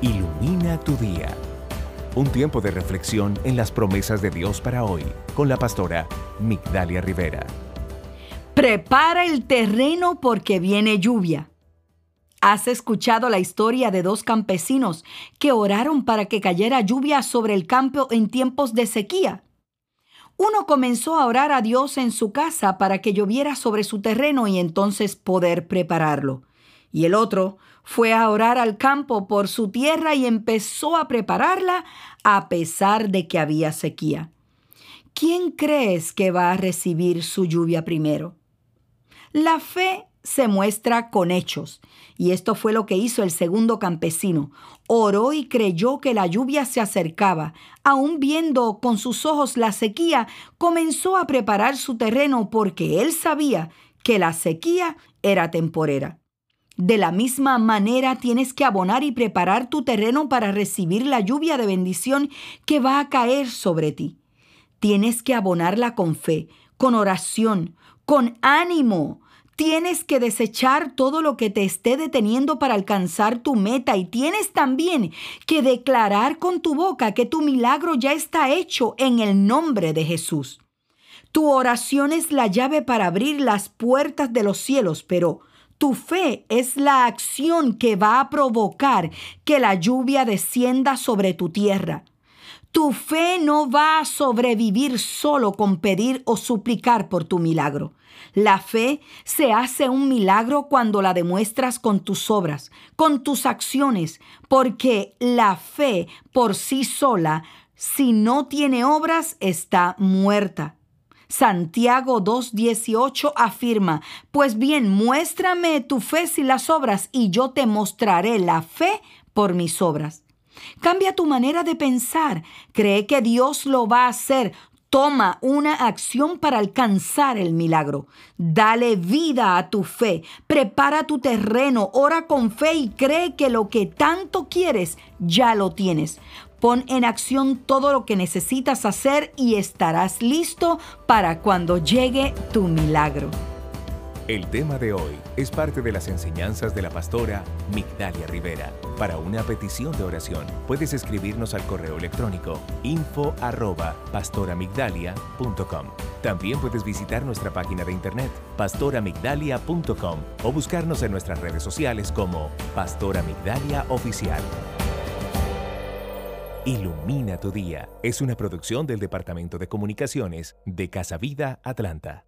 Ilumina tu día. Un tiempo de reflexión en las promesas de Dios para hoy con la pastora Migdalia Rivera. Prepara el terreno porque viene lluvia. ¿Has escuchado la historia de dos campesinos que oraron para que cayera lluvia sobre el campo en tiempos de sequía? Uno comenzó a orar a Dios en su casa para que lloviera sobre su terreno y entonces poder prepararlo. Y el otro fue a orar al campo por su tierra y empezó a prepararla a pesar de que había sequía. ¿Quién crees que va a recibir su lluvia primero? La fe se muestra con hechos. Y esto fue lo que hizo el segundo campesino. Oró y creyó que la lluvia se acercaba. Aún viendo con sus ojos la sequía, comenzó a preparar su terreno porque él sabía que la sequía era temporera. De la misma manera tienes que abonar y preparar tu terreno para recibir la lluvia de bendición que va a caer sobre ti. Tienes que abonarla con fe, con oración, con ánimo, Tienes que desechar todo lo que te esté deteniendo para alcanzar tu meta y tienes también que declarar con tu boca que tu milagro ya está hecho en el nombre de Jesús. Tu oración es la llave para abrir las puertas de los cielos, pero tu fe es la acción que va a provocar que la lluvia descienda sobre tu tierra. Tu fe no va a sobrevivir solo con pedir o suplicar por tu milagro. La fe se hace un milagro cuando la demuestras con tus obras, con tus acciones, porque la fe por sí sola, si no tiene obras, está muerta. Santiago 2.18 afirma, pues bien, muéstrame tu fe sin las obras y yo te mostraré la fe por mis obras. Cambia tu manera de pensar. Cree que Dios lo va a hacer. Toma una acción para alcanzar el milagro. Dale vida a tu fe. Prepara tu terreno. Ora con fe y cree que lo que tanto quieres ya lo tienes. Pon en acción todo lo que necesitas hacer y estarás listo para cuando llegue tu milagro. El tema de hoy es parte de las enseñanzas de la pastora Migdalia Rivera. Para una petición de oración, puedes escribirnos al correo electrónico info. También puedes visitar nuestra página de internet pastoramigdalia.com o buscarnos en nuestras redes sociales como Pastora Migdalia Oficial. Ilumina tu día es una producción del Departamento de Comunicaciones de Casa Vida Atlanta.